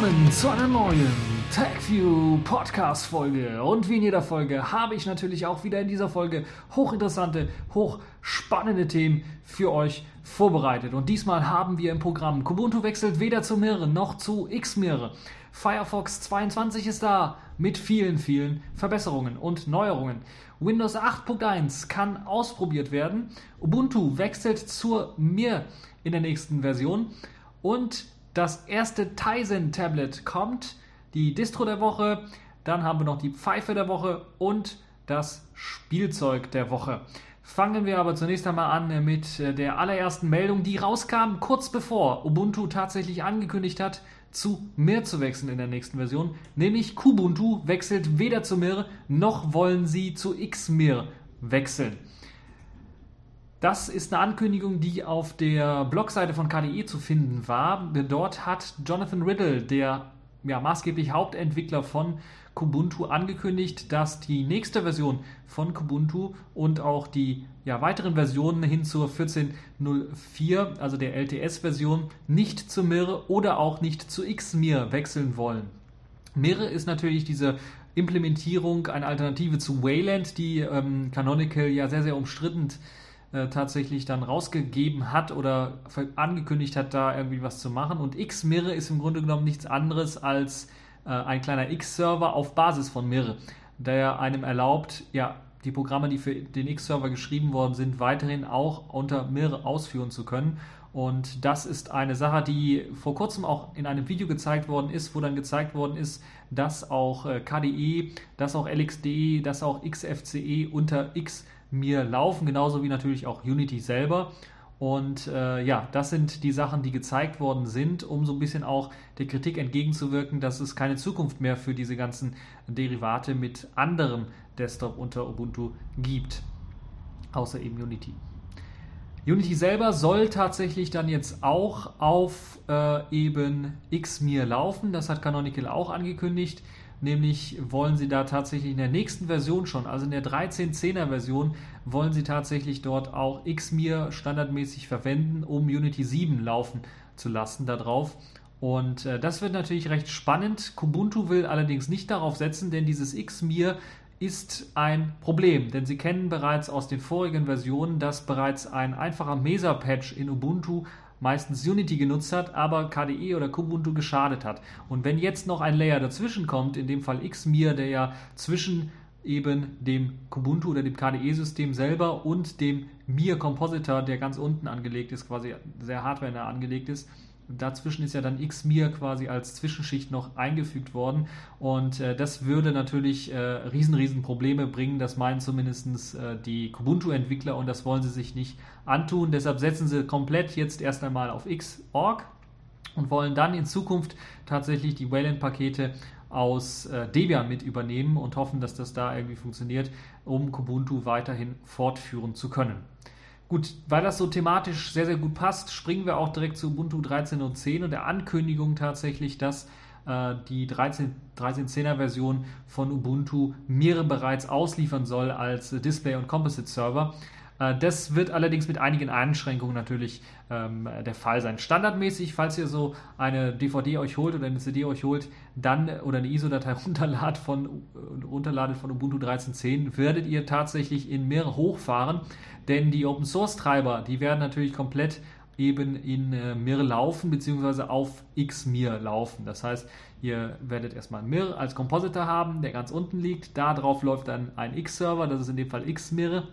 willkommen zu einer neuen TechView Podcast Folge. Und wie in jeder Folge habe ich natürlich auch wieder in dieser Folge hochinteressante, hochspannende Themen für euch vorbereitet. Und diesmal haben wir im Programm Kubuntu wechselt weder zu Mirre noch zu Xmirre. Firefox 22 ist da mit vielen, vielen Verbesserungen und Neuerungen. Windows 8.1 kann ausprobiert werden. Ubuntu wechselt zur Mir in der nächsten Version. Und das erste Tizen-Tablet kommt, die Distro der Woche, dann haben wir noch die Pfeife der Woche und das Spielzeug der Woche. Fangen wir aber zunächst einmal an mit der allerersten Meldung, die rauskam kurz bevor Ubuntu tatsächlich angekündigt hat, zu Mir zu wechseln in der nächsten Version, nämlich Kubuntu wechselt weder zu Mir noch wollen sie zu Xmir wechseln. Das ist eine Ankündigung, die auf der Blogseite von KDE zu finden war. Dort hat Jonathan Riddle, der ja, maßgeblich Hauptentwickler von Kubuntu, angekündigt, dass die nächste Version von Kubuntu und auch die ja, weiteren Versionen hin zur 14.04, also der LTS-Version, nicht zu Mir oder auch nicht zu Xmir wechseln wollen. Mir ist natürlich diese Implementierung, eine Alternative zu Wayland, die ähm, Canonical ja sehr, sehr umstritten ist äh, tatsächlich dann rausgegeben hat oder angekündigt hat, da irgendwie was zu machen. Und Xmirre ist im Grunde genommen nichts anderes als äh, ein kleiner X-Server auf Basis von Mirre, der einem erlaubt, ja, die Programme, die für den X-Server geschrieben worden sind, weiterhin auch unter Mirre ausführen zu können. Und das ist eine Sache, die vor kurzem auch in einem Video gezeigt worden ist, wo dann gezeigt worden ist, dass auch äh, KDE, dass auch LXDE, dass auch XFCE unter X mir laufen, genauso wie natürlich auch Unity selber. Und äh, ja, das sind die Sachen, die gezeigt worden sind, um so ein bisschen auch der Kritik entgegenzuwirken, dass es keine Zukunft mehr für diese ganzen Derivate mit anderem Desktop unter Ubuntu gibt, außer eben Unity. Unity selber soll tatsächlich dann jetzt auch auf äh, eben Xmir laufen. Das hat Canonical auch angekündigt. Nämlich wollen sie da tatsächlich in der nächsten Version schon, also in der 13.10er Version, wollen sie tatsächlich dort auch Xmir standardmäßig verwenden, um Unity 7 laufen zu lassen darauf. Und äh, das wird natürlich recht spannend. Kubuntu will allerdings nicht darauf setzen, denn dieses Xmir ist ein Problem, denn Sie kennen bereits aus den vorigen Versionen, dass bereits ein einfacher Mesa-Patch in Ubuntu meistens Unity genutzt hat, aber KDE oder Kubuntu geschadet hat. Und wenn jetzt noch ein Layer dazwischen kommt, in dem Fall Xmir, der ja zwischen eben dem Kubuntu oder dem KDE-System selber und dem Mir Compositor, der ganz unten angelegt ist, quasi sehr hardware angelegt ist, Dazwischen ist ja dann Xmir quasi als Zwischenschicht noch eingefügt worden und äh, das würde natürlich äh, riesen, riesen Probleme bringen. Das meinen zumindest äh, die Kubuntu-Entwickler und das wollen sie sich nicht antun. Deshalb setzen sie komplett jetzt erst einmal auf Xorg und wollen dann in Zukunft tatsächlich die Wayland-Pakete aus äh, Debian mit übernehmen und hoffen, dass das da irgendwie funktioniert, um Kubuntu weiterhin fortführen zu können. Gut, weil das so thematisch sehr, sehr gut passt, springen wir auch direkt zu Ubuntu 13.10 und der Ankündigung tatsächlich, dass äh, die 13, 13.10er Version von Ubuntu Mir bereits ausliefern soll als Display- und Composite-Server. Äh, das wird allerdings mit einigen Einschränkungen natürlich ähm, der Fall sein. Standardmäßig, falls ihr so eine DVD euch holt oder eine CD euch holt, dann oder eine ISO-Datei runterladet von, runterladet von Ubuntu 13.10, werdet ihr tatsächlich in Mir hochfahren, denn die Open Source Treiber, die werden natürlich komplett eben in äh, Mir laufen, beziehungsweise auf Xmir laufen. Das heißt, ihr werdet erstmal Mir als Compositor haben, der ganz unten liegt. Darauf läuft dann ein X-Server, das ist in dem Fall Xmir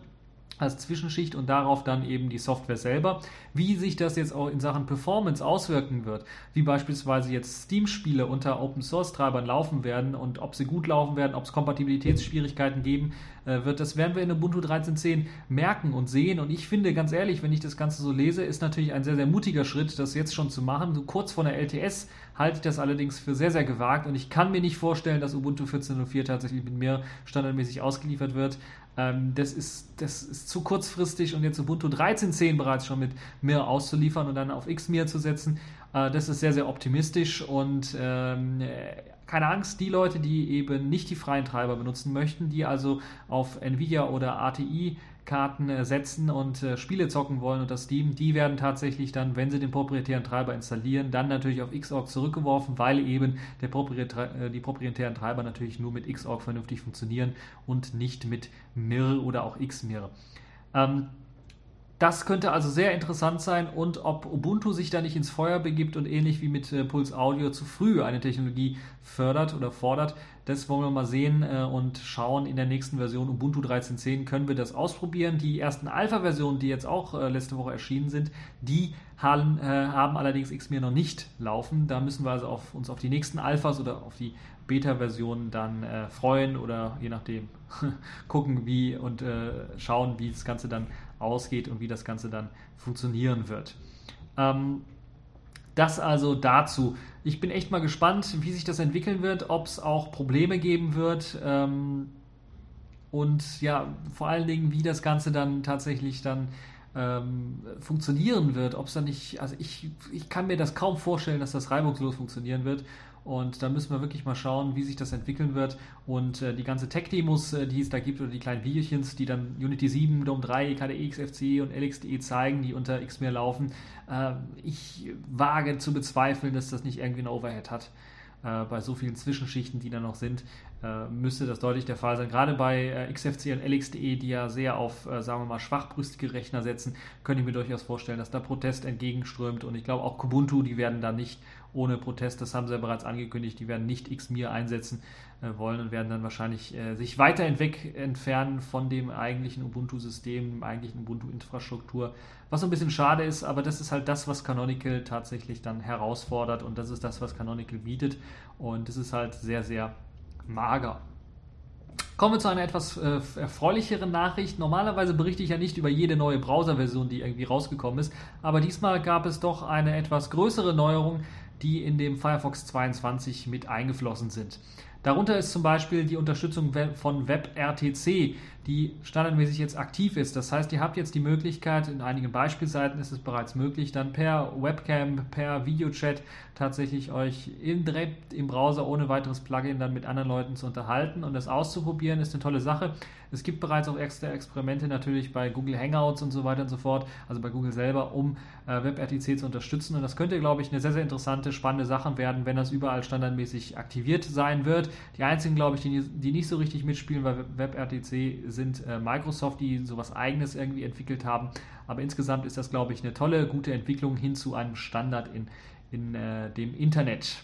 als Zwischenschicht und darauf dann eben die Software selber. Wie sich das jetzt auch in Sachen Performance auswirken wird, wie beispielsweise jetzt Steam-Spiele unter Open-Source-Treibern laufen werden und ob sie gut laufen werden, ob es Kompatibilitätsschwierigkeiten geben äh, wird, das werden wir in Ubuntu 13.10 merken und sehen. Und ich finde, ganz ehrlich, wenn ich das Ganze so lese, ist natürlich ein sehr, sehr mutiger Schritt, das jetzt schon zu machen. So kurz vor der LTS halte ich das allerdings für sehr, sehr gewagt und ich kann mir nicht vorstellen, dass Ubuntu 14.04 tatsächlich mit mir standardmäßig ausgeliefert wird. Ähm, das, ist, das ist zu kurzfristig und jetzt Ubuntu 13.10 bereits schon mit mir auszuliefern und dann auf Xmir zu setzen, äh, das ist sehr, sehr optimistisch und ähm, keine Angst, die Leute, die eben nicht die freien Treiber benutzen möchten, die also auf Nvidia oder ATI Karten äh, setzen und äh, Spiele zocken wollen unter Steam, die werden tatsächlich dann, wenn sie den proprietären Treiber installieren, dann natürlich auf Xorg zurückgeworfen, weil eben der proprietär, äh, die proprietären Treiber natürlich nur mit Xorg vernünftig funktionieren und nicht mit Mir oder auch Xmir. Ähm, das könnte also sehr interessant sein und ob Ubuntu sich da nicht ins Feuer begibt und ähnlich wie mit äh, Pulse Audio zu früh eine Technologie fördert oder fordert, das wollen wir mal sehen äh, und schauen. In der nächsten Version Ubuntu 13.10 können wir das ausprobieren. Die ersten Alpha-Versionen, die jetzt auch äh, letzte Woche erschienen sind, die haben, äh, haben allerdings Xmir noch nicht laufen. Da müssen wir also auf, uns auf die nächsten Alphas oder auf die Beta-Versionen dann äh, freuen oder je nachdem gucken, wie und äh, schauen, wie das Ganze dann ausgeht und wie das Ganze dann funktionieren wird. Ähm, das also dazu. Ich bin echt mal gespannt, wie sich das entwickeln wird, ob es auch Probleme geben wird. Ähm, und ja, vor allen Dingen, wie das Ganze dann tatsächlich dann ähm, funktionieren wird. Ob es dann nicht, also ich, ich kann mir das kaum vorstellen, dass das reibungslos funktionieren wird. Und da müssen wir wirklich mal schauen, wie sich das entwickeln wird. Und äh, die ganze Tech-Demos, äh, die es da gibt, oder die kleinen Videochens, die dann Unity 7, DOM 3, KDE, XFCE und LXDE zeigen, die unter Xmere laufen, äh, ich wage zu bezweifeln, dass das nicht irgendwie ein Overhead hat. Äh, bei so vielen Zwischenschichten, die da noch sind, müsste das deutlich der Fall sein. Gerade bei äh, XFCE und LXDE, die ja sehr auf, sagen wir mal, schwachbrüstige Rechner setzen, könnte ich mir durchaus vorstellen, dass da Protest entgegenströmt. Und ich glaube auch Kubuntu, die werden da nicht ohne Protest. Das haben sie ja bereits angekündigt. Die werden nicht Xmir einsetzen äh, wollen und werden dann wahrscheinlich äh, sich weiter weg entfernen von dem eigentlichen Ubuntu-System, dem eigentlichen Ubuntu-Infrastruktur. Was so ein bisschen schade ist, aber das ist halt das, was Canonical tatsächlich dann herausfordert und das ist das, was Canonical bietet. Und das ist halt sehr, sehr mager. Kommen wir zu einer etwas äh, erfreulicheren Nachricht. Normalerweise berichte ich ja nicht über jede neue Browser-Version, die irgendwie rausgekommen ist, aber diesmal gab es doch eine etwas größere Neuerung, die in dem Firefox 22 mit eingeflossen sind. Darunter ist zum Beispiel die Unterstützung von WebRTC, die standardmäßig jetzt aktiv ist. Das heißt, ihr habt jetzt die Möglichkeit, in einigen Beispielseiten ist es bereits möglich, dann per Webcam, per Videochat tatsächlich euch im, direkt im Browser ohne weiteres Plugin dann mit anderen Leuten zu unterhalten und das auszuprobieren, ist eine tolle Sache. Es gibt bereits auch extra Experimente natürlich bei Google Hangouts und so weiter und so fort, also bei Google selber, um äh, WebRTC zu unterstützen. Und das könnte, glaube ich, eine sehr, sehr interessante, spannende Sache werden, wenn das überall standardmäßig aktiviert sein wird. Die einzigen, glaube ich, die, die nicht so richtig mitspielen bei WebRTC sind äh, Microsoft, die sowas eigenes irgendwie entwickelt haben. Aber insgesamt ist das, glaube ich, eine tolle, gute Entwicklung hin zu einem Standard in, in äh, dem Internet.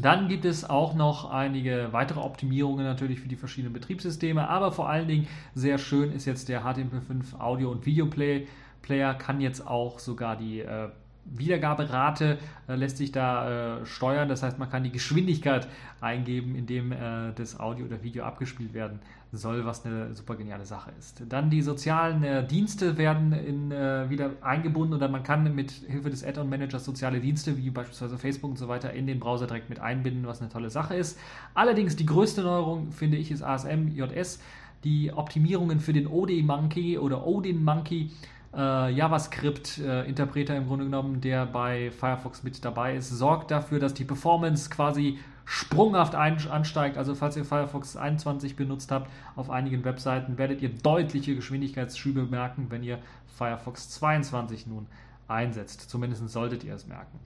Dann gibt es auch noch einige weitere Optimierungen natürlich für die verschiedenen Betriebssysteme, aber vor allen Dingen sehr schön ist jetzt der HTML5 Audio- und Videoplayer, kann jetzt auch sogar die äh, Wiedergaberate äh, lässt sich da äh, steuern. Das heißt, man kann die Geschwindigkeit eingeben, indem äh, das Audio oder Video abgespielt werden soll, was eine super geniale Sache ist. Dann die sozialen äh, Dienste werden in, äh, wieder eingebunden oder man kann mit Hilfe des Add-on-Managers soziale Dienste wie beispielsweise Facebook und so weiter in den Browser direkt mit einbinden, was eine tolle Sache ist. Allerdings die größte Neuerung, finde ich, ist ASM JS. Die Optimierungen für den OD Monkey oder Odin Monkey äh, JavaScript-Interpreter im Grunde genommen, der bei Firefox mit dabei ist, sorgt dafür, dass die Performance quasi sprunghaft ansteigt. Also falls ihr Firefox 21 benutzt habt auf einigen Webseiten, werdet ihr deutliche Geschwindigkeitsschübe merken, wenn ihr Firefox 22 nun einsetzt. Zumindest solltet ihr es merken.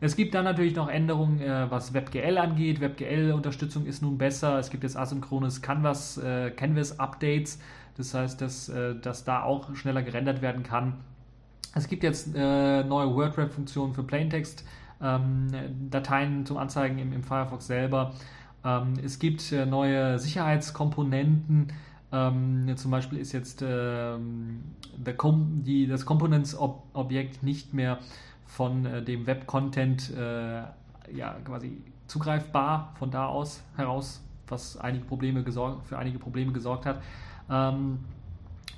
Es gibt dann natürlich noch Änderungen, äh, was WebGL angeht. WebGL-Unterstützung ist nun besser. Es gibt jetzt asynchrones Canvas, äh, Canvas-Updates. Das heißt, dass, äh, dass da auch schneller gerendert werden kann. Es gibt jetzt äh, neue WordRap-Funktionen für Plaintext, ähm, Dateien zum Anzeigen im, im Firefox selber. Ähm, es gibt äh, neue Sicherheitskomponenten. Ähm, zum Beispiel ist jetzt ähm, die, das Components-Objekt nicht mehr von äh, dem Web-Content äh, ja, quasi zugreifbar von da aus heraus, was einige Probleme für einige Probleme gesorgt hat. Ähm,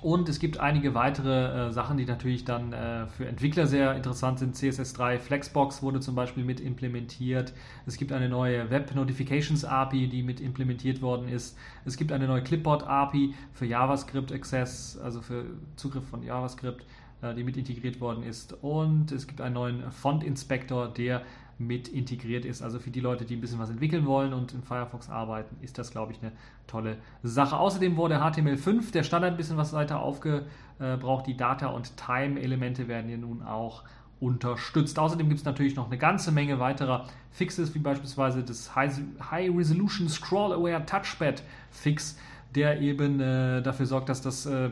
und es gibt einige weitere äh, Sachen, die natürlich dann äh, für Entwickler sehr interessant sind. CSS3 Flexbox wurde zum Beispiel mit implementiert. Es gibt eine neue Web Notifications API, die mit implementiert worden ist. Es gibt eine neue Clipboard API für JavaScript Access, also für Zugriff von JavaScript, äh, die mit integriert worden ist. Und es gibt einen neuen Font Inspector, der mit integriert ist. Also für die Leute, die ein bisschen was entwickeln wollen und in Firefox arbeiten, ist das, glaube ich, eine tolle Sache. Außerdem wurde HTML5, der Standard, ein bisschen was weiter aufgebraucht. Die Data- und Time-Elemente werden hier nun auch unterstützt. Außerdem gibt es natürlich noch eine ganze Menge weiterer Fixes, wie beispielsweise das High Resolution Scroll Aware Touchpad Fix, der eben äh, dafür sorgt, dass das äh,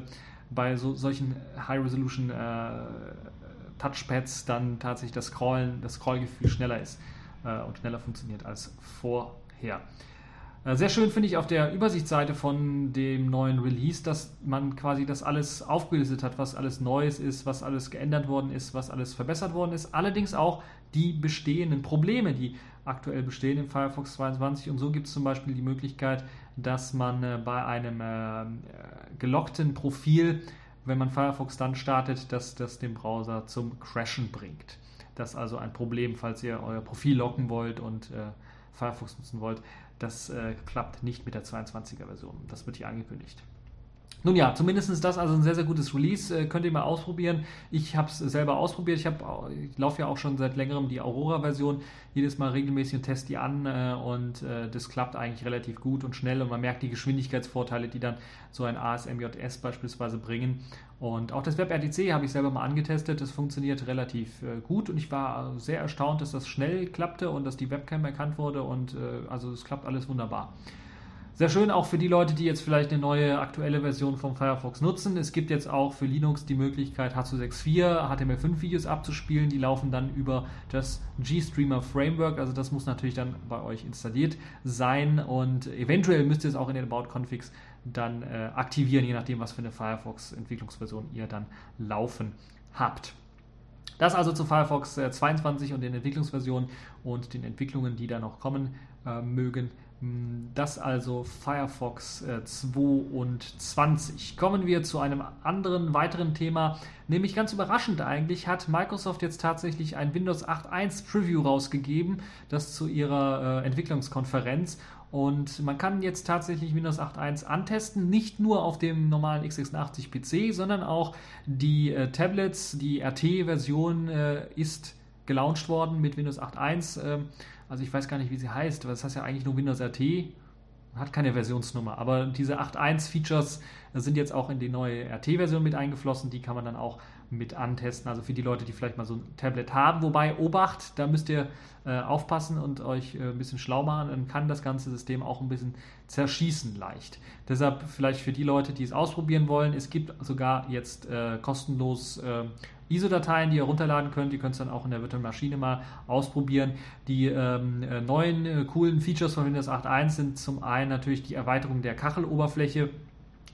bei so, solchen High Resolution äh, Touchpads dann tatsächlich das Scrollen, das Scrollgefühl schneller ist äh, und schneller funktioniert als vorher. Äh, sehr schön finde ich auf der Übersichtsseite von dem neuen Release, dass man quasi das alles aufgelistet hat, was alles Neues ist, was alles geändert worden ist, was alles verbessert worden ist. Allerdings auch die bestehenden Probleme, die aktuell bestehen im Firefox 22. Und so gibt es zum Beispiel die Möglichkeit, dass man äh, bei einem äh, gelockten Profil, wenn man Firefox dann startet, dass das den Browser zum Crashen bringt. Das ist also ein Problem, falls ihr euer Profil locken wollt und äh, Firefox nutzen wollt. Das äh, klappt nicht mit der 22er Version. Das wird hier angekündigt. Nun ja, zumindest ist das also ein sehr, sehr gutes Release. Äh, könnt ihr mal ausprobieren. Ich habe es selber ausprobiert. Ich, ich laufe ja auch schon seit längerem die Aurora-Version. Jedes Mal regelmäßig und teste die an äh, und äh, das klappt eigentlich relativ gut und schnell und man merkt die Geschwindigkeitsvorteile, die dann so ein ASMJS beispielsweise bringen. Und auch das WebRTC habe ich selber mal angetestet. Das funktioniert relativ äh, gut und ich war sehr erstaunt, dass das schnell klappte und dass die Webcam erkannt wurde und äh, also es klappt alles wunderbar. Sehr schön auch für die Leute, die jetzt vielleicht eine neue aktuelle Version von Firefox nutzen. Es gibt jetzt auch für Linux die Möglichkeit, H264 HTML5-Videos abzuspielen. Die laufen dann über das GStreamer Framework. Also das muss natürlich dann bei euch installiert sein und eventuell müsst ihr es auch in den About Configs dann äh, aktivieren, je nachdem, was für eine Firefox-Entwicklungsversion ihr dann laufen habt. Das also zu Firefox 22 äh, und den Entwicklungsversionen und den Entwicklungen, die da noch kommen äh, mögen. Hm, das also Firefox 22. Äh, Kommen wir zu einem anderen weiteren Thema, nämlich ganz überraschend eigentlich hat Microsoft jetzt tatsächlich ein Windows 8.1 Preview rausgegeben, das zu ihrer äh, Entwicklungskonferenz und man kann jetzt tatsächlich Windows 8.1 antesten, nicht nur auf dem normalen x86 PC, sondern auch die äh, Tablets, die RT-Version äh, ist gelauncht worden mit Windows 8.1. Also ich weiß gar nicht, wie sie heißt, weil das heißt ja eigentlich nur Windows RT, hat keine Versionsnummer. Aber diese 8.1-Features sind jetzt auch in die neue RT-Version mit eingeflossen. Die kann man dann auch mit antesten. Also für die Leute, die vielleicht mal so ein Tablet haben. Wobei, Obacht, da müsst ihr äh, aufpassen und euch äh, ein bisschen schlau machen. Dann kann das ganze System auch ein bisschen zerschießen leicht. Deshalb vielleicht für die Leute, die es ausprobieren wollen, es gibt sogar jetzt äh, kostenlos äh, ISO-Dateien, die ihr runterladen könnt. Ihr könnt es dann auch in der virtuellen Maschine mal ausprobieren. Die ähm, äh, neuen äh, coolen Features von Windows 8.1 sind zum einen natürlich die Erweiterung der Kacheloberfläche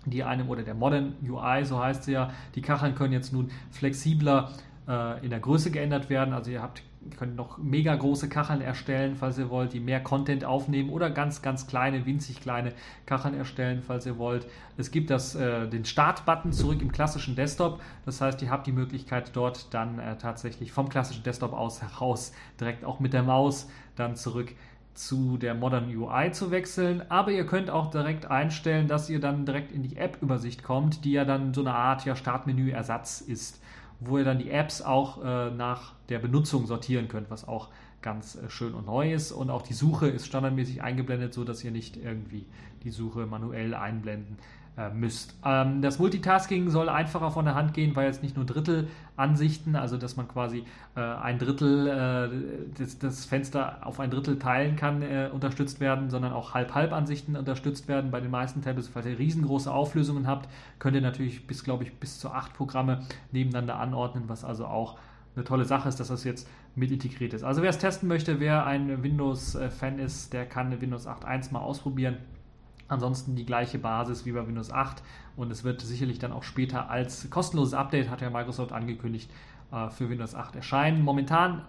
die einem oder der Modern UI, so heißt sie ja, die Kacheln können jetzt nun flexibler äh, in der Größe geändert werden. Also ihr habt könnt noch mega große Kacheln erstellen, falls ihr wollt, die mehr Content aufnehmen oder ganz, ganz kleine, winzig kleine Kacheln erstellen, falls ihr wollt. Es gibt das, äh, den Start-Button zurück im klassischen Desktop. Das heißt, ihr habt die Möglichkeit, dort dann äh, tatsächlich vom klassischen Desktop aus heraus direkt auch mit der Maus dann zurück zu der Modern UI zu wechseln, aber ihr könnt auch direkt einstellen, dass ihr dann direkt in die App-Übersicht kommt, die ja dann so eine Art ja, Startmenü-Ersatz ist wo ihr dann die Apps auch äh, nach der Benutzung sortieren könnt, was auch ganz äh, schön und neu ist. Und auch die Suche ist standardmäßig eingeblendet, so dass ihr nicht irgendwie die Suche manuell einblenden müsst. Ähm, das Multitasking soll einfacher von der Hand gehen, weil jetzt nicht nur Drittelansichten, also dass man quasi äh, ein Drittel, äh, das, Fenster auf ein Drittel teilen kann, äh, unterstützt werden, sondern auch Halb-Halb-Ansichten unterstützt werden. Bei den meisten Tablets, falls ihr riesengroße Auflösungen habt, könnt ihr natürlich bis, glaube ich, bis zu acht Programme nebeneinander anordnen, was also auch eine tolle Sache ist, dass das jetzt mit integriert ist. Also wer es testen möchte, wer ein Windows-Fan ist, der kann Windows 8.1 mal ausprobieren. Ansonsten die gleiche Basis wie bei Windows 8 und es wird sicherlich dann auch später als kostenloses Update, hat ja Microsoft angekündigt, äh, für Windows 8 erscheinen. Momentan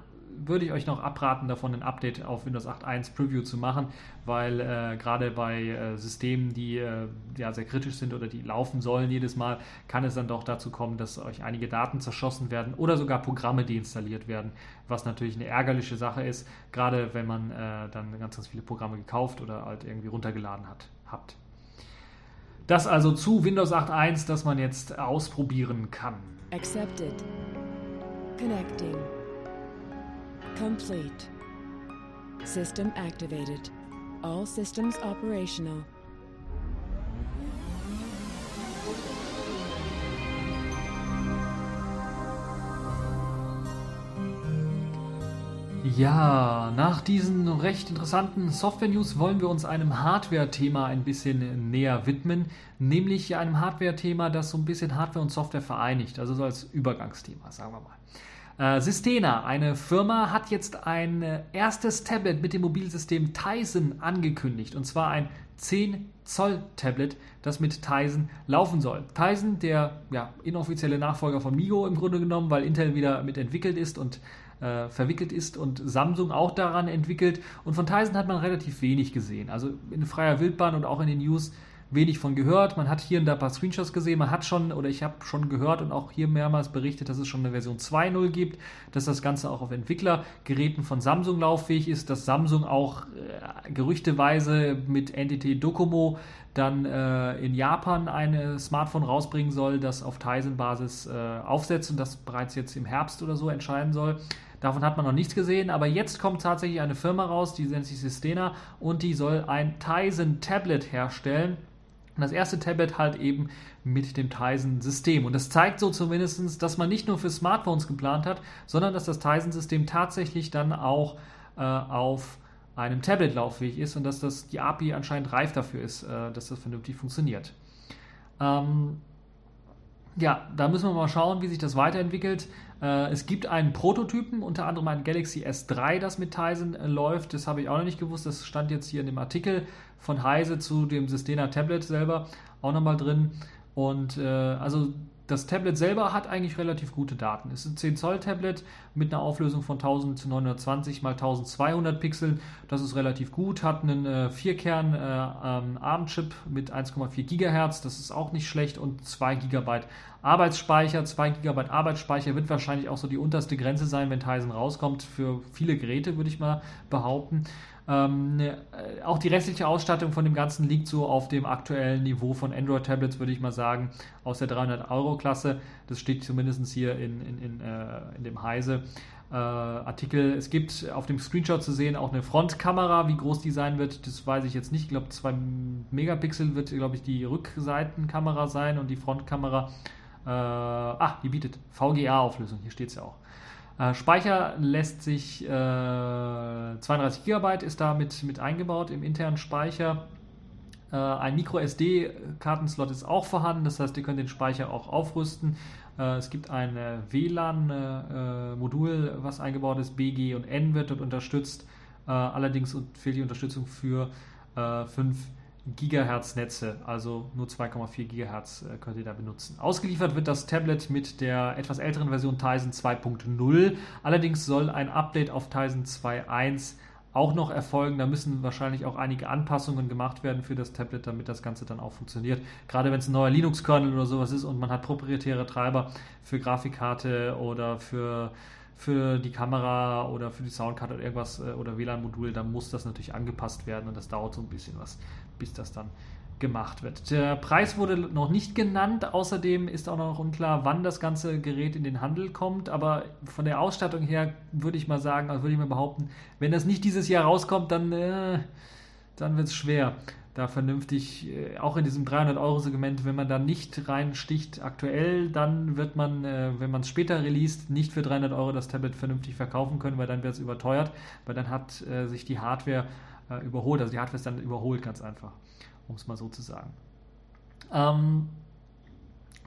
würde ich euch noch abraten, davon ein Update auf Windows 8.1 Preview zu machen, weil äh, gerade bei äh, Systemen, die äh, ja, sehr kritisch sind oder die laufen sollen jedes Mal, kann es dann doch dazu kommen, dass euch einige Daten zerschossen werden oder sogar Programme deinstalliert werden, was natürlich eine ärgerliche Sache ist, gerade wenn man äh, dann ganz, ganz viele Programme gekauft oder halt irgendwie runtergeladen hat habt. Das also zu Windows 8.1, das man jetzt ausprobieren kann. Accepted. Connecting. Complete. System activated. All systems operational. Ja, nach diesen recht interessanten Software-News wollen wir uns einem Hardware-Thema ein bisschen näher widmen, nämlich einem Hardware-Thema, das so ein bisschen Hardware und Software vereinigt, also so als Übergangsthema, sagen wir mal. Äh, Sistena, eine Firma, hat jetzt ein äh, erstes Tablet mit dem Mobilsystem Tizen angekündigt, und zwar ein 10 Zoll Tablet, das mit Tizen laufen soll. Tizen, der ja, inoffizielle Nachfolger von Migo im Grunde genommen, weil Intel wieder mit entwickelt ist und äh, verwickelt ist und Samsung auch daran entwickelt. Und von Tizen hat man relativ wenig gesehen. Also in freier Wildbahn und auch in den News wenig von gehört. Man hat hier und da ein paar Screenshots gesehen. Man hat schon, oder ich habe schon gehört und auch hier mehrmals berichtet, dass es schon eine Version 2.0 gibt, dass das Ganze auch auf Entwicklergeräten von Samsung lauffähig ist, dass Samsung auch äh, gerüchteweise mit NTT Docomo dann äh, in Japan ein Smartphone rausbringen soll, das auf Tizen-Basis äh, aufsetzt und das bereits jetzt im Herbst oder so entscheiden soll. Davon hat man noch nichts gesehen, aber jetzt kommt tatsächlich eine Firma raus, die nennt sich Sistena und die soll ein Tizen Tablet herstellen. Das erste Tablet halt eben mit dem Tizen-System. Und das zeigt so zumindest, dass man nicht nur für Smartphones geplant hat, sondern dass das Tizen-System tatsächlich dann auch äh, auf einem Tablet lauffähig ist und dass das, die API anscheinend reif dafür ist, äh, dass das vernünftig funktioniert. Ähm, ja, da müssen wir mal schauen, wie sich das weiterentwickelt. Äh, es gibt einen Prototypen, unter anderem ein Galaxy S3, das mit Tizen äh, läuft. Das habe ich auch noch nicht gewusst. Das stand jetzt hier in dem Artikel von Heise zu dem Sistena Tablet selber auch nochmal drin. Und äh, also das Tablet selber hat eigentlich relativ gute Daten. Es ist ein 10 Zoll Tablet mit einer Auflösung von 1920 x 1200 Pixeln. Das ist relativ gut. Hat einen äh, Vierkern äh, ähm, ARM-Chip mit 1,4 GHz. Das ist auch nicht schlecht und 2 GB Arbeitsspeicher. 2 GB Arbeitsspeicher wird wahrscheinlich auch so die unterste Grenze sein, wenn Tizen rauskommt. Für viele Geräte würde ich mal behaupten. Ähm, ne, äh, auch die restliche Ausstattung von dem Ganzen liegt so auf dem aktuellen Niveau von Android-Tablets, würde ich mal sagen, aus der 300-Euro-Klasse. Das steht zumindest hier in, in, in, äh, in dem Heise. Äh, Artikel. Es gibt auf dem Screenshot zu sehen auch eine Frontkamera. Wie groß die sein wird, das weiß ich jetzt nicht. Ich glaube, 2 Megapixel wird, glaube ich, die Rückseitenkamera sein und die Frontkamera, äh, ah, die bietet VGA-Auflösung. Hier steht es ja auch. Äh, Speicher lässt sich äh, 32 GB ist da mit, mit eingebaut im internen Speicher. Äh, ein Micro SD-Kartenslot ist auch vorhanden, das heißt, ihr könnt den Speicher auch aufrüsten. Äh, es gibt ein WLAN-Modul, äh, was eingebaut ist. BG und N wird dort unterstützt. Allerdings fehlt die Unterstützung für 5 Gigahertz-Netze, also nur 2,4 Gigahertz äh, könnt ihr da benutzen. Ausgeliefert wird das Tablet mit der etwas älteren Version Tizen 2.0. Allerdings soll ein Update auf Tizen 2.1 auch noch erfolgen. Da müssen wahrscheinlich auch einige Anpassungen gemacht werden für das Tablet, damit das Ganze dann auch funktioniert. Gerade wenn es ein neuer Linux-Kernel oder sowas ist und man hat proprietäre Treiber für Grafikkarte oder für für die Kamera oder für die Soundkarte oder irgendwas äh, oder WLAN-Modul, dann muss das natürlich angepasst werden und das dauert so ein bisschen was bis das dann gemacht wird. Der Preis wurde noch nicht genannt. Außerdem ist auch noch unklar, wann das ganze Gerät in den Handel kommt. Aber von der Ausstattung her würde ich mal sagen, also würde ich mal behaupten, wenn das nicht dieses Jahr rauskommt, dann, äh, dann wird es schwer, da vernünftig, äh, auch in diesem 300-Euro-Segment, wenn man da nicht reinsticht aktuell, dann wird man, äh, wenn man es später released, nicht für 300 Euro das Tablet vernünftig verkaufen können, weil dann wird es überteuert, weil dann hat äh, sich die Hardware überholt. Also die Hardware ist dann überholt, ganz einfach, um es mal so zu sagen. Ähm,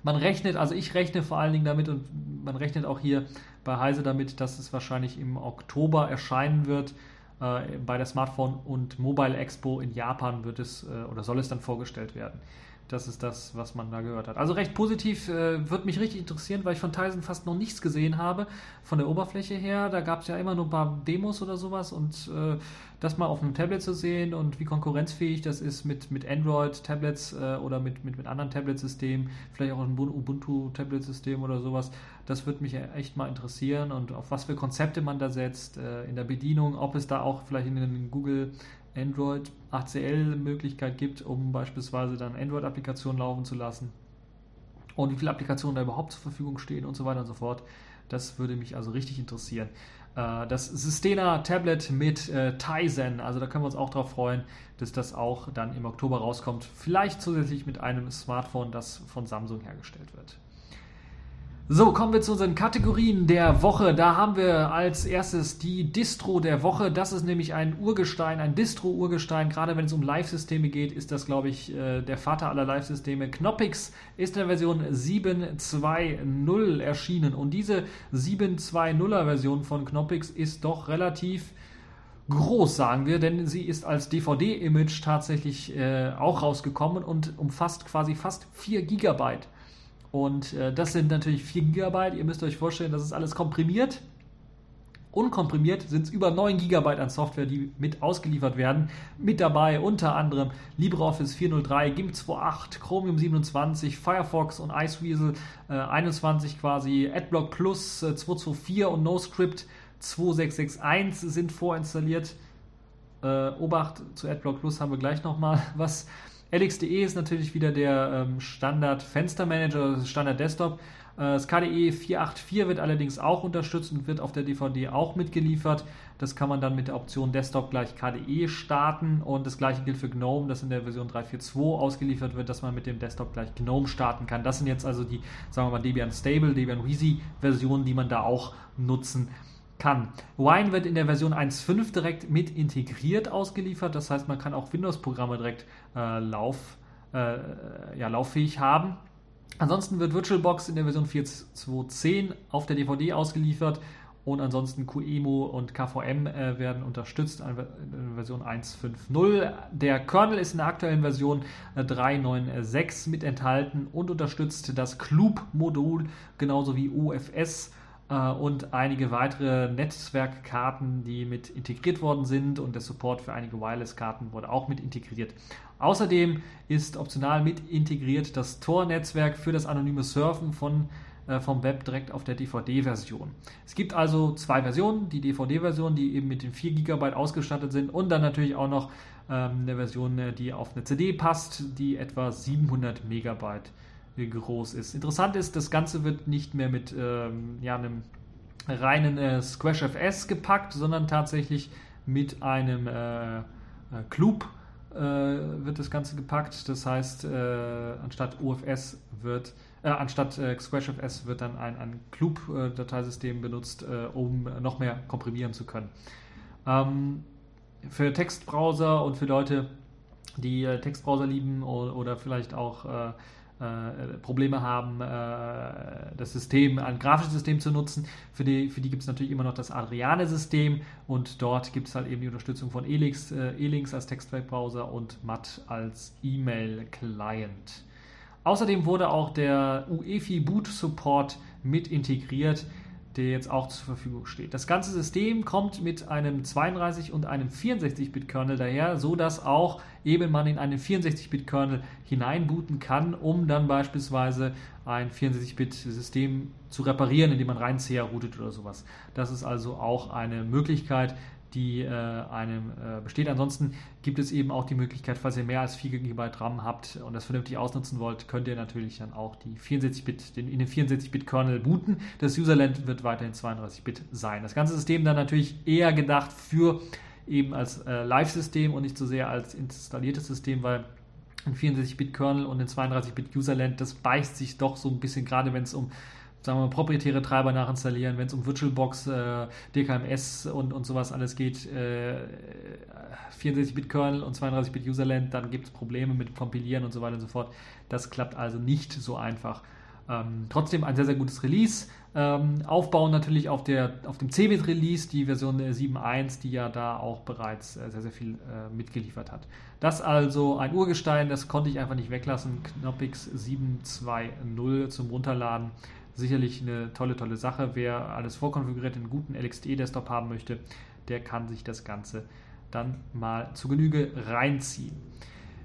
man rechnet, also ich rechne vor allen Dingen damit und man rechnet auch hier bei Heise damit, dass es wahrscheinlich im Oktober erscheinen wird. Äh, bei der Smartphone und Mobile Expo in Japan wird es äh, oder soll es dann vorgestellt werden. Das ist das, was man da gehört hat. Also recht positiv, äh, wird mich richtig interessieren, weil ich von Tyson fast noch nichts gesehen habe von der Oberfläche her. Da gab es ja immer nur ein paar Demos oder sowas und äh, das mal auf einem Tablet zu sehen und wie konkurrenzfähig das ist mit, mit Android-Tablets äh, oder mit, mit, mit anderen Tablet-Systemen, vielleicht auch ein Ubuntu-Tablet-System oder sowas, das würde mich echt mal interessieren und auf was für Konzepte man da setzt äh, in der Bedienung, ob es da auch vielleicht in den Google Android ACL-Möglichkeit gibt, um beispielsweise dann Android-Applikationen laufen zu lassen. Und wie viele Applikationen da überhaupt zur Verfügung stehen und so weiter und so fort. Das würde mich also richtig interessieren. äh, das Sistena Tablet mit äh, Tizen. Also da können wir uns auch darauf freuen, dass das auch dann im Oktober rauskommt. Vielleicht zusätzlich mit einem Smartphone, das von Samsung hergestellt wird. So, kommen wir zu unseren Kategorien der Woche. Da haben wir als erstes die Distro der Woche. Das ist nämlich ein Urgestein, ein Distro-Urgestein. Gerade wenn es um Live-Systeme geht, ist das, glaube ich, äh, der Vater aller Live-Systeme. Knoppix ist in der Version 7.2.0 erschienen. Und diese 7.2.0er Version von Knoppix ist doch relativ groß, sagen wir, denn sie ist als DVD-Image tatsächlich äh, auch rausgekommen und umfasst quasi fast 4 Gigabyte. Und äh, das sind natürlich 4 GB. Ihr müsst euch vorstellen, das ist alles komprimiert. Unkomprimiert sind es über 9 GB an Software, die mit ausgeliefert werden. Mit dabei unter anderem LibreOffice 403, GIMP 2.8, Chromium 27, Firefox und Iceweasel äh, 21 quasi, AdBlock Plus äh, 224 und NoScript 2661 sind vorinstalliert. Äh, Obacht zu AdBlock Plus haben wir gleich nochmal was. LXDE ist natürlich wieder der ähm, Standard Fenstermanager, Standard Desktop. Äh, das KDE 484 wird allerdings auch unterstützt und wird auf der DVD auch mitgeliefert. Das kann man dann mit der Option Desktop gleich KDE starten und das gleiche gilt für GNOME, das in der Version 3.4.2 ausgeliefert wird, dass man mit dem Desktop gleich GNOME starten kann. Das sind jetzt also die, sagen wir mal, Debian Stable, Debian Wheezy Versionen, die man da auch nutzen kann kann. Wine wird in der Version 1.5 direkt mit integriert ausgeliefert, das heißt, man kann auch Windows-Programme direkt äh, lauf, äh, ja, lauffähig haben. Ansonsten wird VirtualBox in der Version 4.2.10 auf der DVD ausgeliefert und ansonsten QEMU und KVM äh, werden unterstützt in Version 1.5.0. Der Kernel ist in der aktuellen Version 3.9.6 mit enthalten und unterstützt das Club-Modul genauso wie UFS äh, und einige weitere Netzwerkkarten, die mit integriert worden sind und der Support für einige Wireless-Karten wurde auch mit integriert. Außerdem ist optional mit integriert das Tor-Netzwerk für das anonyme Surfen von äh, vom Web direkt auf der DVD-Version. Es gibt also zwei Versionen, die DVD-Version, die eben mit den 4 GB ausgestattet sind und dann natürlich auch noch ähm, eine Version, äh, die auf eine CD passt, die etwa 700 Megabyte groß ist. Interessant ist, das Ganze wird nicht mehr mit ähm, ja, einem reinen äh, Squash FS gepackt, sondern tatsächlich mit einem äh, äh Club äh, wird das Ganze gepackt. Das heißt, äh, anstatt UFS wird äh, anstatt äh, Squash FS wird dann ein, ein Club-Dateisystem benutzt, um noch mehr komprimieren zu können. Ähm, für Textbrowser und für Leute, die Textbrowser lieben oder, oder vielleicht auch Probleme haben, äh, das System, ein grafisches System zu nutzen. Für die, für die gibt es natürlich immer noch das Adriane-System und dort gibt es halt eben die Unterstützung von Elix, äh, Elix als Textwebbrowser und MAT als E-Mail-Client. Außerdem wurde auch der UEFI Boot Support mit integriert der jetzt auch zur Verfügung steht. Das ganze System kommt mit einem 32 und einem 64-Bit-Kernel daher, so dass auch eben man in einen 64-Bit-Kernel hineinbooten kann, um dann beispielsweise ein 64-Bit-System zu reparieren, indem man rein CR routet oder sowas. Das ist also auch eine Möglichkeit, die äh, einem äh, besteht. Ansonsten gibt es eben auch die Möglichkeit, falls ihr mehr als 4 GB RAM habt und das vernünftig ausnutzen wollt, könnt ihr natürlich dann auch die 64-Bit, den, in den 64-Bit-Kernel booten. Das Userland wird weiterhin 32-Bit sein. Das ganze System dann natürlich eher gedacht für eben als äh, Live-System und nicht so sehr als installiertes System, weil ein 64-Bit-Kernel und ein 32-Bit-Userland, das beißt sich doch so ein bisschen, gerade wenn es um sagen wir mal, proprietäre Treiber nachinstallieren, wenn es um VirtualBox, äh, DKMS und, und sowas alles geht, äh, 64-Bit-Kernel und 32-Bit-Userland, dann gibt es Probleme mit Kompilieren und so weiter und so fort. Das klappt also nicht so einfach. Ähm, trotzdem ein sehr, sehr gutes Release. Ähm, aufbauen natürlich auf, der, auf dem Cebit-Release, die Version 7.1, die ja da auch bereits äh, sehr, sehr viel äh, mitgeliefert hat. Das also ein Urgestein, das konnte ich einfach nicht weglassen. Knoppix 7.2.0 zum Runterladen sicherlich eine tolle, tolle Sache. Wer alles vorkonfiguriert, einen guten LXDE-Desktop haben möchte, der kann sich das Ganze dann mal zu Genüge reinziehen.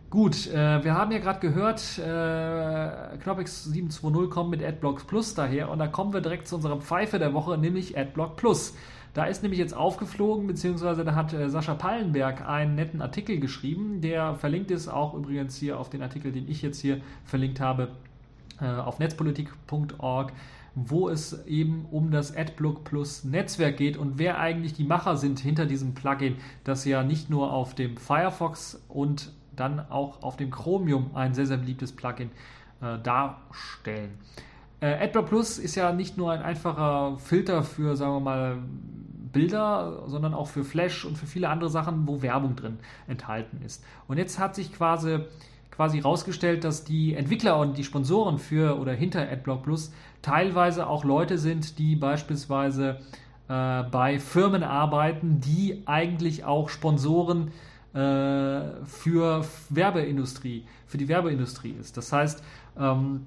Gut, äh, wir haben ja gerade gehört, äh, Knoppix 720 kommt mit AdBlocks Plus daher und da kommen wir direkt zu unserer Pfeife der Woche, nämlich AdBlock Plus. Da ist nämlich jetzt aufgeflogen, beziehungsweise da hat äh, Sascha Pallenberg einen netten Artikel geschrieben, der verlinkt ist, auch übrigens hier auf den Artikel, den ich jetzt hier verlinkt habe, auf netzpolitik.org, wo es eben um das AdBlock Plus Netzwerk geht und wer eigentlich die Macher sind hinter diesem Plugin, das ja nicht nur auf dem Firefox und dann auch auf dem Chromium ein sehr, sehr beliebtes Plugin äh, darstellen. Äh, AdBlock Plus ist ja nicht nur ein einfacher Filter für, sagen wir mal, Bilder, sondern auch für Flash und für viele andere Sachen, wo Werbung drin enthalten ist. Und jetzt hat sich quasi quasi rausgestellt, dass die Entwickler und die Sponsoren für oder hinter AdBlock Plus teilweise auch Leute sind, die beispielsweise äh, bei Firmen arbeiten, die eigentlich auch Sponsoren äh, für Werbeindustrie, für die Werbeindustrie ist. Das heißt, ähm,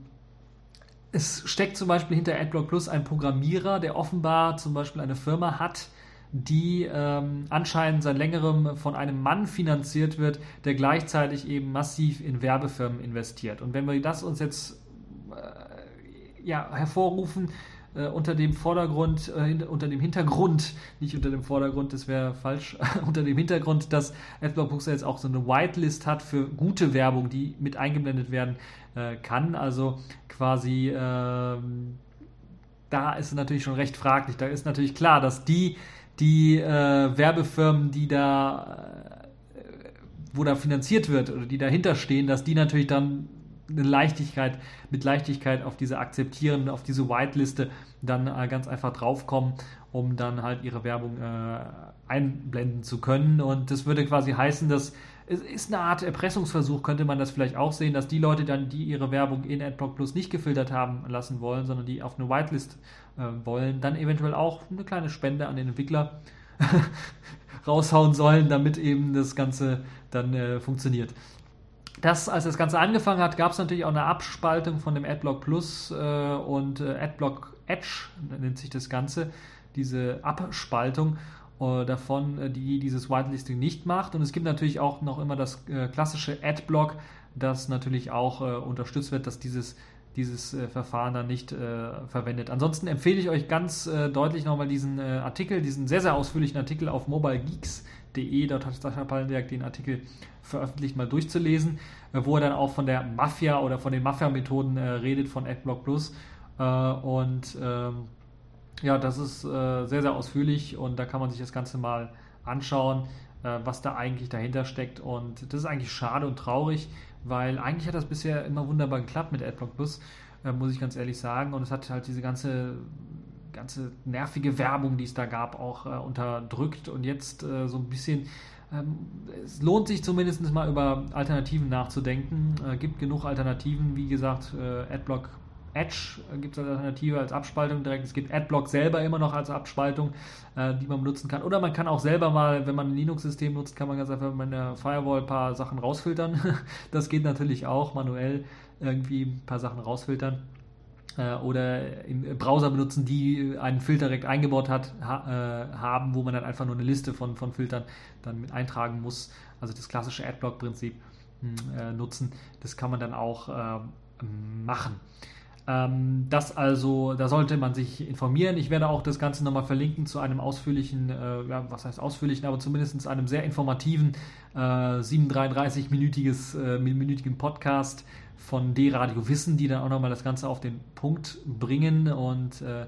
es steckt zum Beispiel hinter AdBlock Plus ein Programmierer, der offenbar zum Beispiel eine Firma hat, die ähm, anscheinend seit längerem von einem Mann finanziert wird, der gleichzeitig eben massiv in Werbefirmen investiert. Und wenn wir das uns jetzt äh, ja, hervorrufen, äh, unter dem Vordergrund, äh, unter dem Hintergrund, nicht unter dem Vordergrund, das wäre falsch, unter dem Hintergrund, dass Adblock jetzt auch so eine Whitelist hat für gute Werbung, die mit eingeblendet werden äh, kann. Also quasi ähm, da ist es natürlich schon recht fraglich. Da ist natürlich klar, dass die die äh, Werbefirmen, die da, äh, wo da finanziert wird oder die dahinter stehen, dass die natürlich dann eine Leichtigkeit, mit Leichtigkeit auf diese akzeptieren, auf diese Whiteliste dann äh, ganz einfach draufkommen, um dann halt ihre Werbung äh, einblenden zu können. Und das würde quasi heißen, dass es ist eine Art Erpressungsversuch, könnte man das vielleicht auch sehen, dass die Leute dann, die ihre Werbung in AdBlock Plus nicht gefiltert haben lassen wollen, sondern die auf eine Whitelist äh, wollen, dann eventuell auch eine kleine Spende an den Entwickler raushauen sollen, damit eben das Ganze dann äh, funktioniert. Das, als das Ganze angefangen hat, gab es natürlich auch eine Abspaltung von dem AdBlock Plus äh, und äh, AdBlock Edge nennt sich das Ganze, diese Abspaltung davon, äh, die dieses Whitelisting nicht macht. Und es gibt natürlich auch noch immer das äh, klassische Adblock, das natürlich auch unterstützt wird, dass dieses dieses Verfahren dann nicht verwendet. Ansonsten empfehle ich euch ganz deutlich nochmal diesen Artikel, diesen sehr, sehr ausführlichen Artikel auf mobilegeeks.de. Dort hat Sascha Pallenberg den Artikel veröffentlicht, mal durchzulesen, wo er dann auch von der Mafia oder von den Mafia-Methoden redet von AdBlock Plus. und ähm, ja, das ist äh, sehr, sehr ausführlich und da kann man sich das Ganze mal anschauen, äh, was da eigentlich dahinter steckt. Und das ist eigentlich schade und traurig, weil eigentlich hat das bisher immer wunderbar geklappt mit AdBlock Plus, äh, muss ich ganz ehrlich sagen. Und es hat halt diese ganze ganze nervige Werbung, die es da gab, auch äh, unterdrückt und jetzt äh, so ein bisschen ähm, es lohnt sich zumindest mal über Alternativen nachzudenken. Äh, gibt genug Alternativen, wie gesagt, äh, Adblock Edge gibt es als Alternative als Abspaltung direkt. Es gibt Adblock selber immer noch als Abspaltung, äh, die man benutzen kann. Oder man kann auch selber mal, wenn man ein Linux-System nutzt, kann man ganz einfach mit der Firewall ein paar Sachen rausfiltern. das geht natürlich auch, manuell irgendwie ein paar Sachen rausfiltern. Äh, oder im Browser benutzen, die einen Filter direkt eingebaut hat, ha, äh, haben, wo man dann einfach nur eine Liste von, von Filtern dann mit eintragen muss. Also das klassische Adblock-Prinzip hm, äh, nutzen. Das kann man dann auch ähm, machen. Ähm, das also, da sollte man sich informieren. Ich werde auch das Ganze nochmal verlinken zu einem ausführlichen, äh, ja, was heißt ausführlichen, aber zumindest einem sehr informativen äh, 733-minütiges äh, minütigen Podcast von D-Radio Wissen, die dann auch nochmal das Ganze auf den Punkt bringen und äh,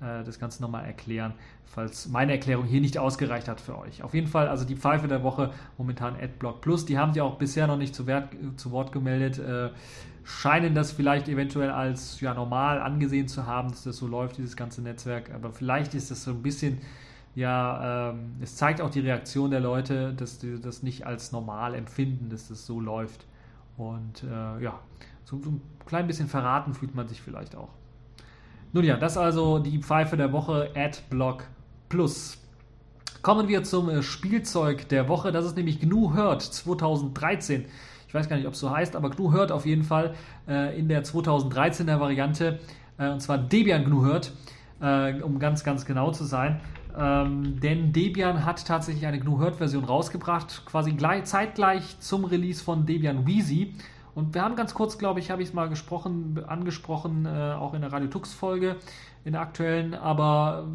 äh, das Ganze nochmal erklären, falls meine Erklärung hier nicht ausgereicht hat für euch. Auf jeden Fall, also die Pfeife der Woche, momentan AdBlock Plus, die haben sie auch bisher noch nicht zu, Wert, zu Wort gemeldet. Äh, scheinen das vielleicht eventuell als ja, normal angesehen zu haben, dass das so läuft, dieses ganze Netzwerk. Aber vielleicht ist das so ein bisschen, ja, ähm, es zeigt auch die Reaktion der Leute, dass die das nicht als normal empfinden, dass das so läuft. Und äh, ja, so, so ein klein bisschen verraten fühlt man sich vielleicht auch. Nun ja, das also die Pfeife der Woche AdBlock Plus. Kommen wir zum äh, Spielzeug der Woche. Das ist nämlich GNU Hurt 2013 ich weiß gar nicht, ob es so heißt, aber GNU hört auf jeden Fall äh, in der 2013er Variante, äh, und zwar Debian GNU hört, äh, um ganz, ganz genau zu sein. Ähm, denn Debian hat tatsächlich eine GNU hört Version rausgebracht, quasi gleich, zeitgleich zum Release von Debian Wheezy. Und wir haben ganz kurz, glaube ich, habe ich es mal gesprochen, angesprochen, äh, auch in der Radio Tux Folge, in der aktuellen, aber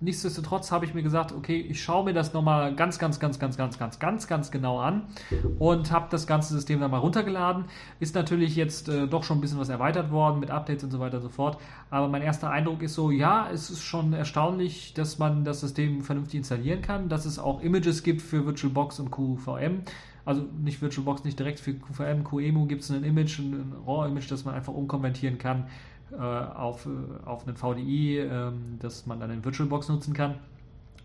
nichtsdestotrotz habe ich mir gesagt, okay, ich schaue mir das nochmal ganz, ganz, ganz, ganz, ganz, ganz, ganz, ganz genau an und habe das ganze System dann mal runtergeladen. Ist natürlich jetzt äh, doch schon ein bisschen was erweitert worden mit Updates und so weiter und so fort. Aber mein erster Eindruck ist so, ja, es ist schon erstaunlich, dass man das System vernünftig installieren kann, dass es auch Images gibt für VirtualBox und QVM. Also nicht VirtualBox, nicht direkt für QVM, QEMU gibt es ein Image, ein RAW-Image, das man einfach umkonvertieren kann auf, äh, auf einen VDI, äh, das man dann in VirtualBox nutzen kann.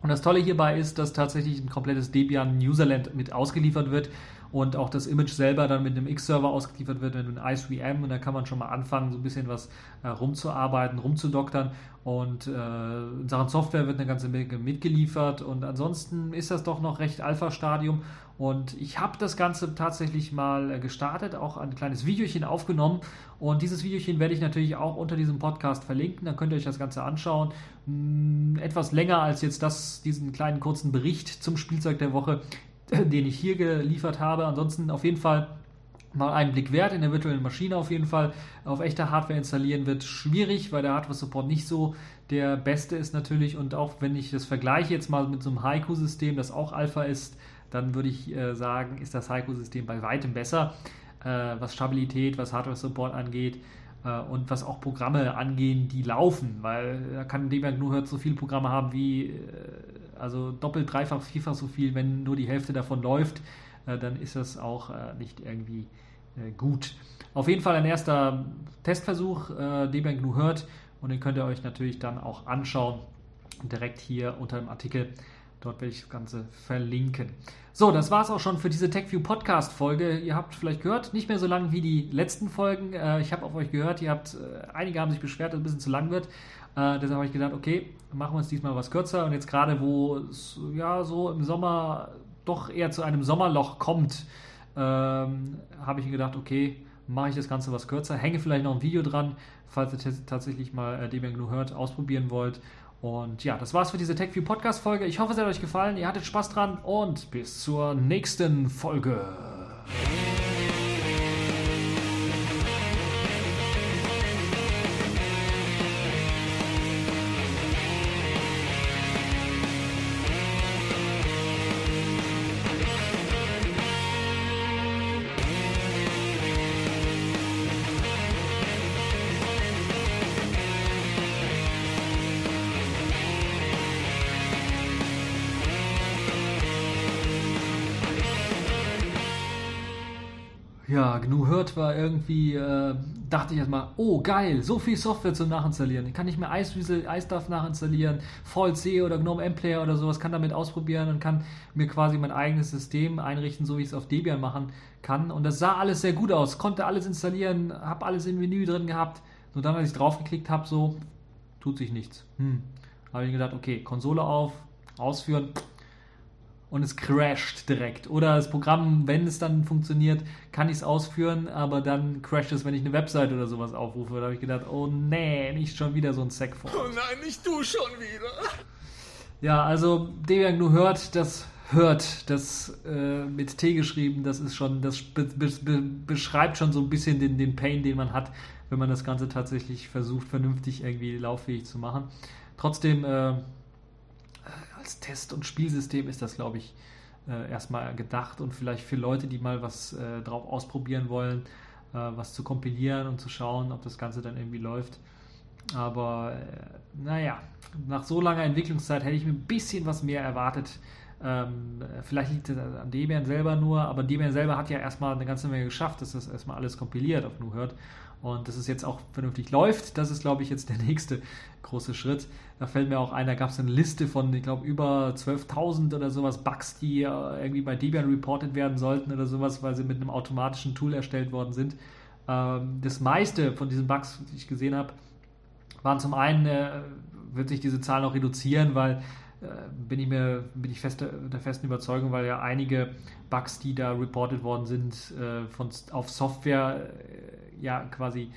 Und das Tolle hierbei ist, dass tatsächlich ein komplettes Debian Userland mit ausgeliefert wird und auch das Image selber dann mit einem X-Server ausgeliefert wird, mit einem IceVM und da kann man schon mal anfangen, so ein bisschen was äh, rumzuarbeiten, rumzudoktern und äh, in Sachen Software wird eine ganze Menge mitgeliefert und ansonsten ist das doch noch recht Alpha-Stadium und ich habe das Ganze tatsächlich mal äh, gestartet, auch ein kleines Videochen aufgenommen. Und dieses Videochen werde ich natürlich auch unter diesem Podcast verlinken. Dann könnt ihr euch das Ganze anschauen. Hm, etwas länger als jetzt das, diesen kleinen kurzen Bericht zum Spielzeug der Woche, den ich hier geliefert habe. Ansonsten auf jeden Fall mal einen Blick wert in der virtuellen Maschine auf jeden Fall. Auf echter Hardware installieren wird schwierig, weil der Hardware-Support nicht so der beste ist natürlich. Und auch wenn ich das vergleiche jetzt mal mit so einem Haiku-System, das auch Alpha ist, dann würde ich äh, sagen, ist das Heiko-System bei weitem besser, äh, was Stabilität, was Hardware-Support angeht äh, und was auch Programme angehen, die laufen, weil da kann Debian nur hört so viele Programme haben wie, äh, also doppelt, dreifach, vierfach so viel, wenn nur die Hälfte davon läuft, äh, dann ist das auch äh, nicht irgendwie gut. Auf jeden Fall ein erster Testversuch, Debian GNU hört und den könnt ihr euch natürlich dann auch anschauen, direkt hier unter dem Artikel Dort werde ich das Ganze verlinken. So, das war es auch schon für diese TechView Podcast Folge. Ihr habt vielleicht gehört, nicht mehr so lang wie die letzten Folgen. Äh, ich habe auf euch gehört, ihr habt, äh, einige haben sich beschwert, dass es ein bisschen zu lang wird. Äh, deshalb habe ich gedacht, okay, machen wir es diesmal was kürzer. Und jetzt gerade, wo es ja so im Sommer doch eher zu einem Sommerloch kommt, ähm, habe ich mir gedacht, okay, mache ich das Ganze was kürzer, hänge vielleicht noch ein Video dran, falls ihr tatsächlich mal äh, Debian GNU hört, ausprobieren wollt. Und ja, das war's für diese TechView Podcast Folge. Ich hoffe, es hat euch gefallen. Ihr hattet Spaß dran und bis zur nächsten Folge. GNU Hurt war irgendwie, äh, dachte ich erstmal, oh geil, so viel Software zum Nachinstallieren. Kann ich mir Iceweasel, iStuff nachinstallieren, VLC oder GNOME M-Player oder sowas, kann damit ausprobieren und kann mir quasi mein eigenes System einrichten, so wie ich es auf Debian machen kann. Und das sah alles sehr gut aus, konnte alles installieren, habe alles im Menü drin gehabt. Nur dann, als ich draufgeklickt habe, so, tut sich nichts. Hm. Habe ich gedacht, okay, Konsole auf, ausführen, und es crasht direkt. Oder das Programm, wenn es dann funktioniert, kann ich es ausführen, aber dann crasht es, wenn ich eine Website oder sowas aufrufe. Da habe ich gedacht, oh nee, nicht schon wieder so ein Sack vor. Oh nein, nicht du schon wieder. Ja, also Debian GNU hört, das hört, das äh, mit T geschrieben, das ist schon, das be be beschreibt schon so ein bisschen den, den Pain, den man hat, wenn man das Ganze tatsächlich versucht, vernünftig irgendwie lauffähig zu machen. Trotzdem, äh, als Test- und Spielsystem ist das, glaube ich, äh, erstmal gedacht und vielleicht für Leute, die mal was äh, drauf ausprobieren wollen, äh, was zu kompilieren und zu schauen, ob das Ganze dann irgendwie läuft. Aber naja, nach so langer Entwicklungszeit hätte ich mir ein bisschen was mehr erwartet. Ähm, vielleicht liegt es an Debian selber nur, aber Debian selber hat ja erstmal eine ganze Menge geschafft, dass das erstmal alles kompiliert auf GNU hört und dass es jetzt auch vernünftig läuft. Das ist, glaube ich, jetzt der nächste große Schritt. Da fällt mir auch ein, da gab es eine Liste von, ich glaube, über 12.000 oder sowas Bugs, die irgendwie bei Debian reported werden sollten oder sowas, weil sie mit einem automatischen Tool erstellt worden sind. Ähm, das meiste von diesen Bugs, die ich gesehen habe, waren zum einen, äh, wird sich diese Zahl noch reduzieren, weil äh, bin ich mir bin ich fest, der festen Überzeugung, weil ja einige Bugs, die da reported worden sind, äh, von, auf Software ja quasi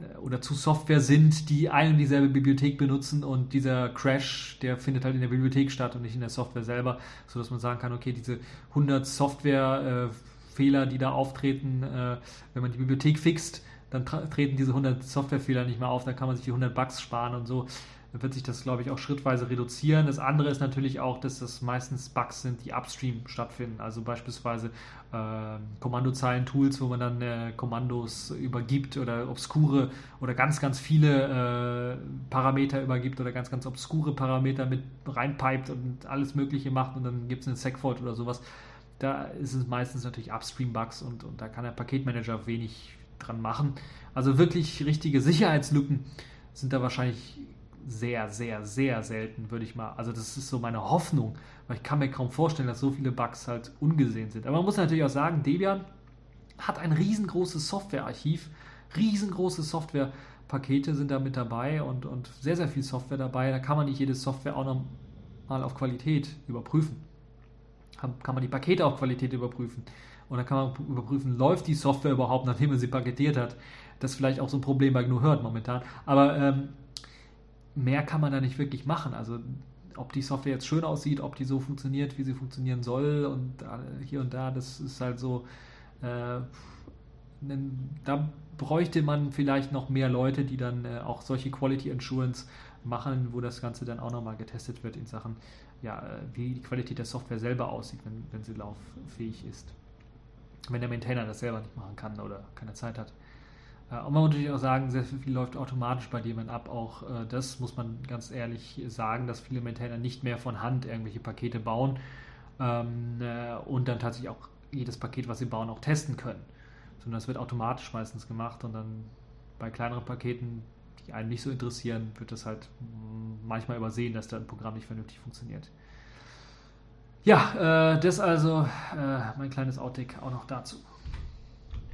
äh, oder zu Software sind, die ein und dieselbe Bibliothek benutzen und dieser Crash, der findet halt in der Bibliothek statt und nicht in der Software selber, sodass man sagen kann, okay, diese 100 Software-Fehler, die da auftreten, äh, wenn man die Bibliothek fixt, dann treten diese 100 Softwarefehler nicht mehr auf, dann kann man sich die 100 Bugs sparen und so. Wird sich das, glaube ich, auch schrittweise reduzieren. Das andere ist natürlich auch, dass das meistens Bugs sind, die upstream stattfinden. Also beispielsweise äh, Kommandozeilen-Tools, wo man dann äh, Kommandos übergibt oder obskure oder ganz, ganz viele äh, Parameter übergibt oder ganz, ganz obskure Parameter mit reinpipet und alles Mögliche macht und dann gibt es einen Segfault oder sowas. Da ist es meistens natürlich Upstream-Bugs und, und da kann der Paketmanager wenig dran machen. Also wirklich richtige Sicherheitslücken sind da wahrscheinlich sehr, sehr, sehr selten, würde ich mal. Also das ist so meine Hoffnung, weil ich kann mir kaum vorstellen, dass so viele Bugs halt ungesehen sind. Aber man muss natürlich auch sagen, Debian hat ein riesengroßes Softwarearchiv, riesengroße Softwarepakete sind da mit dabei und, und sehr, sehr viel Software dabei. Da kann man nicht jede Software auch noch mal auf Qualität überprüfen. Kann, man die Pakete auf Qualität überprüfen. Und dann kann man überprüfen, läuft die Software überhaupt, nachdem man sie paketiert hat. Das ist vielleicht auch so ein Problem bei GNU hört momentan. Aber ähm, mehr kann man da nicht wirklich machen. Also ob die Software jetzt schön aussieht, ob die so funktioniert, wie sie funktionieren soll und äh, hier und da, das ist halt so, äh, da bräuchte man vielleicht noch mehr Leute, die dann äh, auch solche Quality Assurance machen, wo das Ganze dann auch nochmal getestet wird in Sachen, ja, äh, wie die Qualität der Software selber aussieht, wenn, wenn sie lauffähig ist. Wenn der Maintainer das selber nicht machen kann oder keine Zeit hat. Und man muss natürlich auch sagen, sehr viel läuft automatisch bei jemand ab. Auch äh, das muss man ganz ehrlich sagen, dass viele Maintainer nicht mehr von Hand irgendwelche Pakete bauen ähm, äh, und dann tatsächlich auch jedes Paket, was sie bauen, auch testen können. Sondern das wird automatisch meistens gemacht und dann bei kleineren Paketen, die einen nicht so interessieren, wird das halt manchmal übersehen, dass da ein Programm nicht vernünftig funktioniert. Ja, äh, das also äh, mein kleines Outtake auch noch dazu.